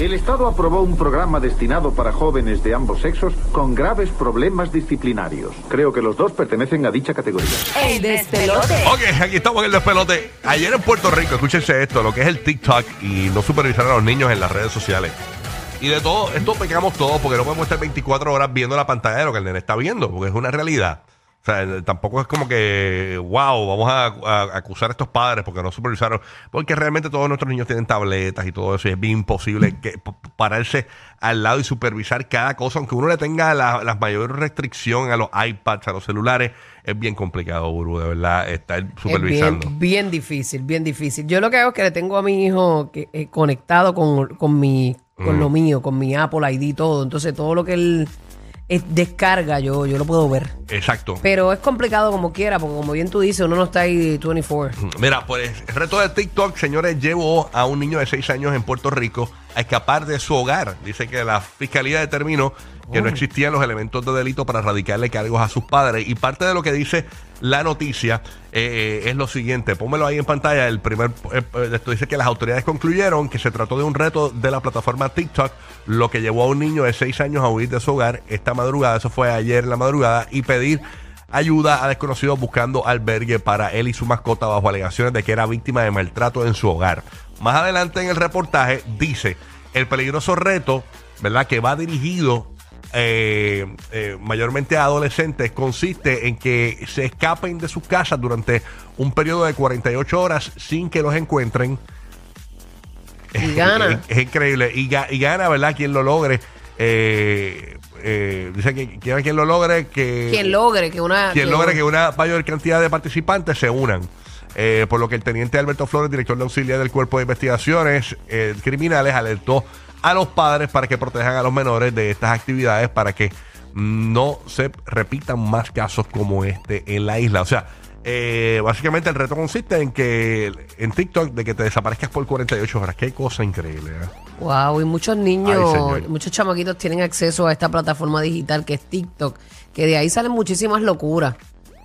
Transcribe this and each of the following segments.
El Estado aprobó un programa destinado para jóvenes de ambos sexos con graves problemas disciplinarios. Creo que los dos pertenecen a dicha categoría. El despelote. Ok, aquí estamos en el despelote. Ayer en Puerto Rico, escúchense esto, lo que es el TikTok y no supervisar a los niños en las redes sociales. Y de todo, esto pecamos todos porque no podemos estar 24 horas viendo la pantalla de lo que el nene está viendo, porque es una realidad. O sea, tampoco es como que, wow, vamos a, a acusar a estos padres porque no supervisaron. Porque realmente todos nuestros niños tienen tabletas y todo eso. Y es bien imposible que, pararse al lado y supervisar cada cosa. Aunque uno le tenga la, la mayor restricción a los iPads, a los celulares, es bien complicado, Buru, de verdad, estar Es supervisando. bien, bien difícil, bien difícil. Yo lo que hago es que le tengo a mi hijo que, eh, conectado con, con mi, con Mm. lo mío, con mi Apple ID y todo. Entonces todo lo que él eh, descarga, yo, yo lo puedo ver. Exacto. Pero es complicado como quiera, porque como bien tú dices, uno no está ahí 24. Mira, pues el reto de TikTok, señores, llevó a un niño de 6 años en Puerto Rico a escapar de su hogar. Dice que la fiscalía determinó que no existían los elementos de delito para radicarle cargos a sus padres. Y parte de lo que dice la noticia eh, es lo siguiente. Pónmelo ahí en pantalla. El primer eh, eh, esto dice que las autoridades concluyeron que se trató de un reto de la plataforma TikTok, lo que llevó a un niño de 6 años a huir de su hogar esta madrugada. Eso fue ayer en la madrugada y pedir ayuda a desconocidos buscando albergue para él y su mascota bajo alegaciones de que era víctima de maltrato en su hogar. Más adelante en el reportaje dice el peligroso reto, ¿verdad? Que va dirigido eh, eh, mayormente a adolescentes consiste en que se escapen de sus casas durante un periodo de 48 horas sin que los encuentren. Y gana. es, es increíble. Y, ga- y gana, ¿verdad? Quien lo logre. Eh, eh, dice que quien, quien lo logre que Quien logre que una... quien logre que una mayor cantidad de participantes se unan. Eh, por lo que el teniente Alberto Flores, director de auxiliar del Cuerpo de Investigaciones eh, Criminales, alertó a los padres para que protejan a los menores de estas actividades para que no se repitan más casos como este en la isla. O sea, eh, básicamente el reto consiste en que en TikTok de que te desaparezcas por 48 horas. Qué cosa increíble. ¿eh? Wow, y muchos niños, Ay, muchos chamaquitos tienen acceso a esta plataforma digital que es TikTok, que de ahí salen muchísimas locuras.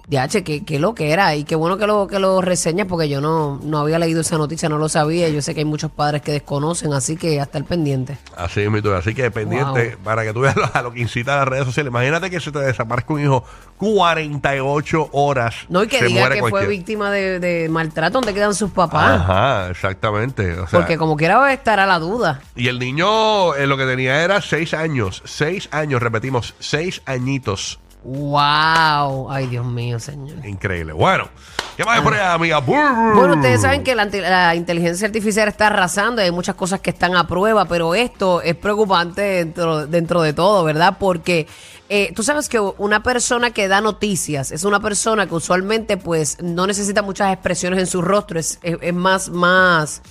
Ya, che, qué, qué lo que era. Y qué bueno que lo, que lo reseñas porque yo no, no había leído esa noticia, no lo sabía. Yo sé que hay muchos padres que desconocen, así que hasta el pendiente. Así es, mi tú. Así que pendiente Wow. para que tú veas lo, a lo que incita a las redes sociales. Imagínate que se te desaparezca un hijo 48 horas. No, y que diga que fue víctima de, de maltrato, ¿dónde quedan sus papás? Ajá, exactamente. O sea, porque como quiera estará la duda. y el niño eh, lo que tenía era 6 años. 6 años, repetimos, 6 añitos. Wow. Ay, Dios mío, señor. Increíble. Bueno, ¿qué más hay por allá, amiga? Brr. Bueno, ustedes saben que la, inteligencia artificial está arrasando y hay muchas cosas que están a prueba, pero esto es preocupante dentro, dentro de todo, ¿verdad? Porque eh, tú sabes que una persona que da noticias es una persona que usualmente pues no necesita muchas expresiones en su rostro, es, es- es más, más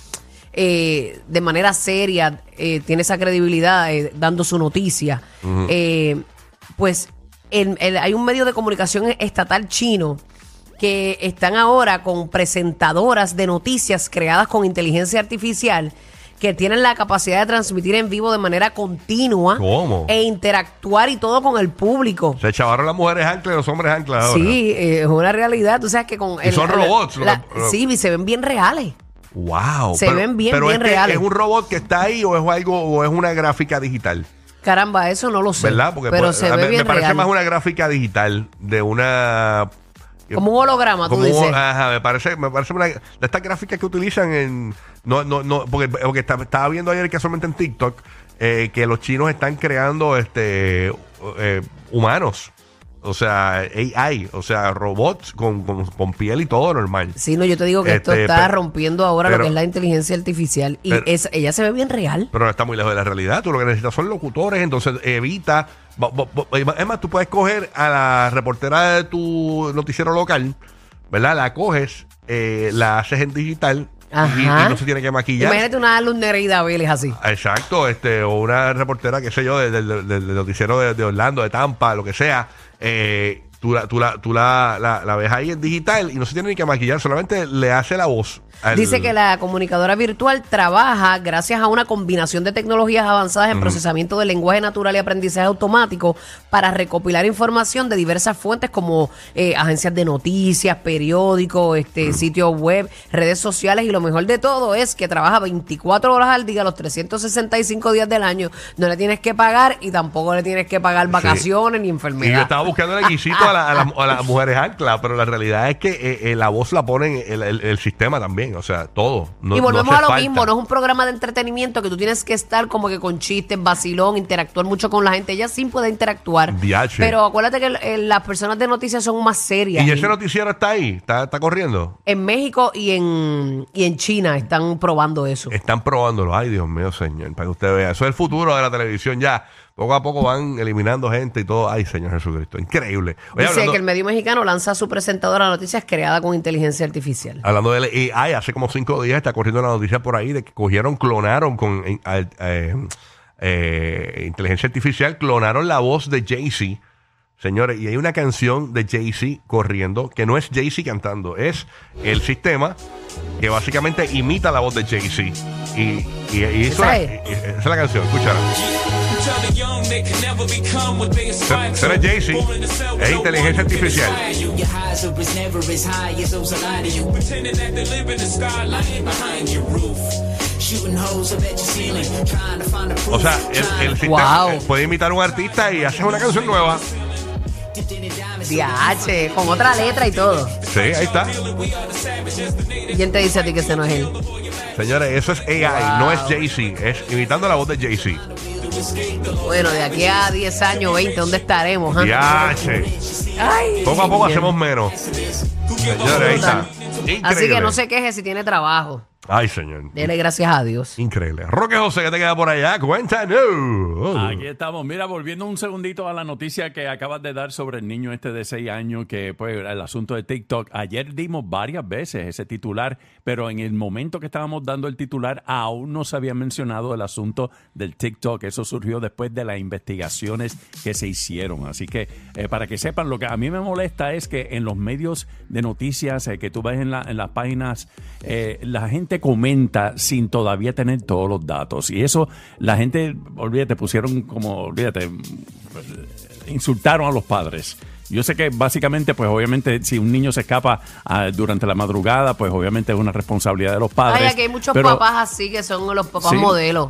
eh, de manera seria, eh, tiene esa credibilidad dando su noticia. Pues el- el- hay un medio de comunicación estatal chino que están ahora con presentadoras de noticias creadas con inteligencia artificial que tienen la capacidad de transmitir en vivo de manera continua ¿Cómo? e interactuar y todo con el público. Se chavaron las mujeres anclas y los hombres anclas ahora. Sí, eh, es una realidad. Tú sabes que con. Y son robots, la- sí, y se ven bien reales. Wow. Se ven bien, pero bien este reales. ¿Es un robot que está ahí o es algo o es una gráfica digital? Caramba, eso no lo sé. ¿Verdad? Porque pero pues, se a- ve me, bien me parece real. más una gráfica digital de una Como un holograma, tú como un- dices. ajá, me parece, me parece una de estas gráficas que utilizan en no, no, no, porque, porque estaba, estaba viendo ayer casualmente en TikTok eh, que los chinos están creando este eh, humanos. O sea, AI, o sea, robots con, con- con piel y todo normal. Sí, no, yo te digo que esto Este, está pero- rompiendo ahora lo que es la inteligencia artificial. Y pero- es, ella se ve bien real. Pero no está muy lejos de la realidad. Tú lo que necesitas son locutores, entonces evita. Es más, tú puedes coger a la reportera de tu noticiero local, ¿verdad? La coges, eh, la haces en digital Ajá. y no se tiene que maquillar. Imagínate una Luz Nereida Vélez así. Exacto, este, o una reportera, qué sé yo, del, del- del- del noticiero de, de Orlando, de Tampa, lo que sea. Eh, tú la, tú, la, tú la, la, la ves ahí en digital y no se tiene ni que maquillar, solamente le hace la voz. al- Dice que la comunicadora virtual trabaja gracias a una combinación de tecnologías avanzadas en procesamiento de lenguaje natural y aprendizaje automático para recopilar información de diversas fuentes como eh, agencias de noticias, periódicos, este, sitios web, redes sociales y lo mejor de todo es que trabaja 24 horas al día, los 365 días del año. No le tienes que pagar y tampoco le tienes que pagar vacaciones ni Y yo enfermedad. estaba buscando el guisito a, la- a la- a las mujeres ancla, pero la realidad es que eh, eh, la voz la pone el, el- el sistema también, o sea, todo. No, y volvemos no a lo falta. mismo, no es un programa de entretenimiento que tú tienes que estar como que con chistes, vacilón, interactuar mucho con la gente. Ella sí puede interactuar. Pero acuérdate que eh, las personas de noticias son más serias. Y ese noticiero está ahí, está, está corriendo. En México y en, y en China están probando eso. Están probándolo. Ay, Dios mío, señor, para que usted vea. Eso es el futuro de la televisión ya. Poco a poco van eliminando gente y todo. Ay, Señor Jesucristo. Increíble. Oye, Dice hablando, que el medio mexicano lanza su presentadora de noticias creada con inteligencia artificial. hablando de AI, hace como cinco días está corriendo la noticia por ahí de que cogieron, clonaron con eh, eh, eh, inteligencia artificial, clonaron la voz de Jay-Z. Señores, y hay una canción de Jay-Z corriendo que no es Jay-Z cantando, es el sistema que básicamente imita la voz de Jay-Z. Y, y, y esa es la canción, escúchala. Será Jay-Z. Es inteligencia artificial. O sea, el, el sistema Wow. eh, puede imitar a un artista y hacer una canción nueva. DH, con otra letra y todo. Sí, ahí está. ¿Quién te dice a ti que ese no es él? Señores, eso es AI, no es Jay-Z. Es imitando la voz de Jay-Z. Bueno, de aquí a 10 años, 20, ¿dónde estaremos? ah? Ya, che. Ay, Poco a poco bien. hacemos menos. Señores, ahí está. Así que no se queje si tiene trabajo. Ay, señor. Dele gracias a Dios. Increíble. Roque José, que te queda por allá? Cuéntanos. Aquí estamos. Mira, volviendo un segundito a la noticia que acabas de dar sobre el niño este de 6 años, que pues el asunto de TikTok. Ayer dimos varias veces ese titular, pero en el momento que estábamos dando el titular aún no se había mencionado el asunto del TikTok. Eso surgió después de las investigaciones que se hicieron. Así que eh, para que sepan, lo que a mí me molesta es que en los medios de noticias eh, que tú ves en, la- en las páginas, eh, la gente comenta sin todavía tener todos los datos. Y eso, la gente, olvídate, pusieron como, olvídate, insultaron a los padres. Yo sé que básicamente, pues obviamente, si un niño se escapa ah, durante la madrugada, pues obviamente es una responsabilidad de los padres. Ay, aquí hay muchos Pero- papás así que son los papás Sí. modelos.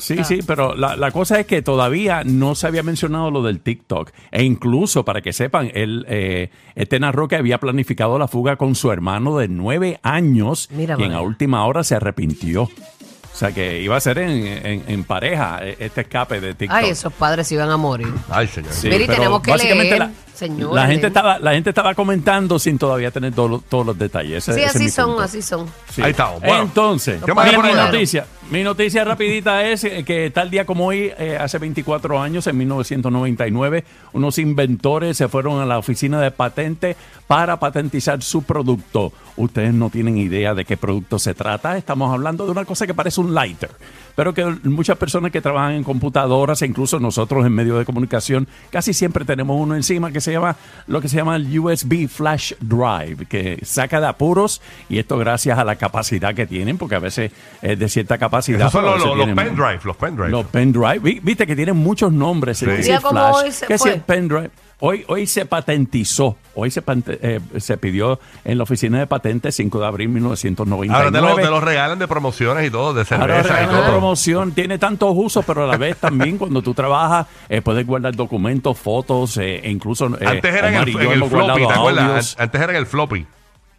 Sí, sí, pero la, la cosa es que todavía no se había mencionado lo del TikTok. E incluso, para que sepan, él, eh, este narró que había planificado la fuga con su hermano de nueve años Mira, y en vaya. la última hora se arrepintió. O sea, que iba a ser en, en- en pareja eh, este escape de TikTok. Ay, esos padres se iban a morir. Ay, señor. Sí, Mira, y pero tenemos que básicamente leer, la, señores, la gente estaba la gente estaba comentando sin todavía tener todos los- todos los detalles. Ese- Sí, ese así son, punto. así son. Sí. Ahí estamos. Bueno. Entonces, ¿Qué más hay mi, noticia, mi noticia rapidita es que tal día como hoy, eh, hace 24 años, en 1999, unos inventores se fueron a la oficina de patente para patentizar su producto. Ustedes no tienen idea de qué producto se trata. Estamos hablando de una cosa que parece un lighter, pero que muchas personas que trabajan en computadoras e incluso nosotros en medios de comunicación casi siempre tenemos uno encima que se llama lo que se llama el USB Flash Drive, que saca de apuros y esto gracias a la capacidad que tienen, porque a veces es de cierta capacidad. Esos son los, los, los pendrive, los pendrive. los pendrive. Vi- Viste que tienen muchos nombres. Sí. Flash, hoy se que fue. el pendrive. Hoy, hoy se patentizó, hoy se, eh, se pidió en la oficina de patentes 5 de abril de 1999. Ahora te los te los regalan de promociones y todo, de Ahora cerveza y regalan todo. promoción, tiene tantos usos, pero a la vez también cuando tú trabajas eh, puedes guardar documentos, fotos e incluso eh, Antes era en el, y en el floppy, ¿te acuerdas? Antes era en el floppy.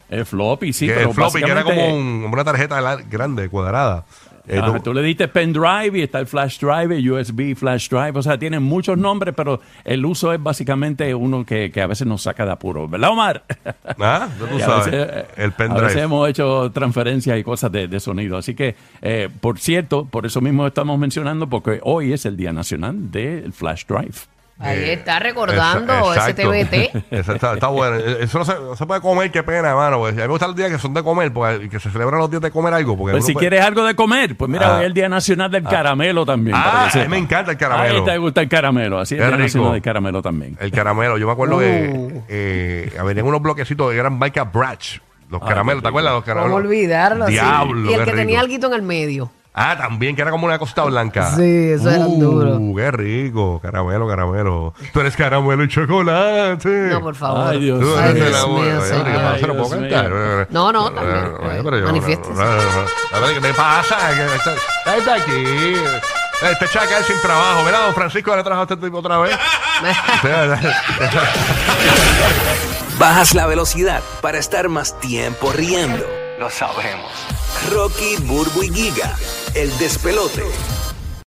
El floppy, sí, que pero el floppy que era como un- una tarjeta grande, cuadrada. Eh, Ajá, tú- tú le diste pendrive y está el flash drive, el USB flash drive, o sea, tienen muchos nombres, pero el uso es básicamente uno que, que a veces nos saca de apuro, ¿verdad, Omar? Ah, tú sabes. veces, eh, el A veces pendrive. hemos hecho transferencias y cosas de, de sonido. Así que, eh, por cierto, por eso mismo estamos mencionando, porque hoy es el Día Nacional del Flash Drive. Ahí está recordando Esa- ese. TBT. Eso está, está bueno. Eso no se, no se puede comer, qué pena, hermano. Pues, a mí me gustan los días que son de comer, porque, que se celebran los días de comer algo. Porque Pues uno si puede- quieres algo de comer, pues mira, Ah. hoy es el Día Nacional del Caramelo también. Ah, que a mí sepa. me encanta el caramelo. Ahí te gusta el caramelo, así es Qué el Día rico. Nacional del Caramelo también. El caramelo. Yo me acuerdo Uh. que eh, venían unos bloquecitos de gran marca Bratch. Los Ay, caramelos, ¿te acuerdas? Los caramelos. ¿Cómo olvidarlo? sí. Diablo, Y el qué que tenía rico. algo en el medio. Ah, también, que era como una cosita blanca. Sí, eso era uh, duro. Qué rico. Caramelo, caramelo. Tú eres caramelo y chocolate. No, por favor. Ay, Dios Tú mío. eres Ay, Dios mío, no se lo Ay, puedo Dios cantar. mío. No, no, también, pero yo- manifiéstese. ¿qué te pasa? ¿Qué está- está aquí? Este chacal sin trabajo. Mira, don Francisco le trajo a este tipo otra vez. Bajas la velocidad para estar más tiempo riendo. Lo sabemos. Rocky, Burbu y Giga, el despelote.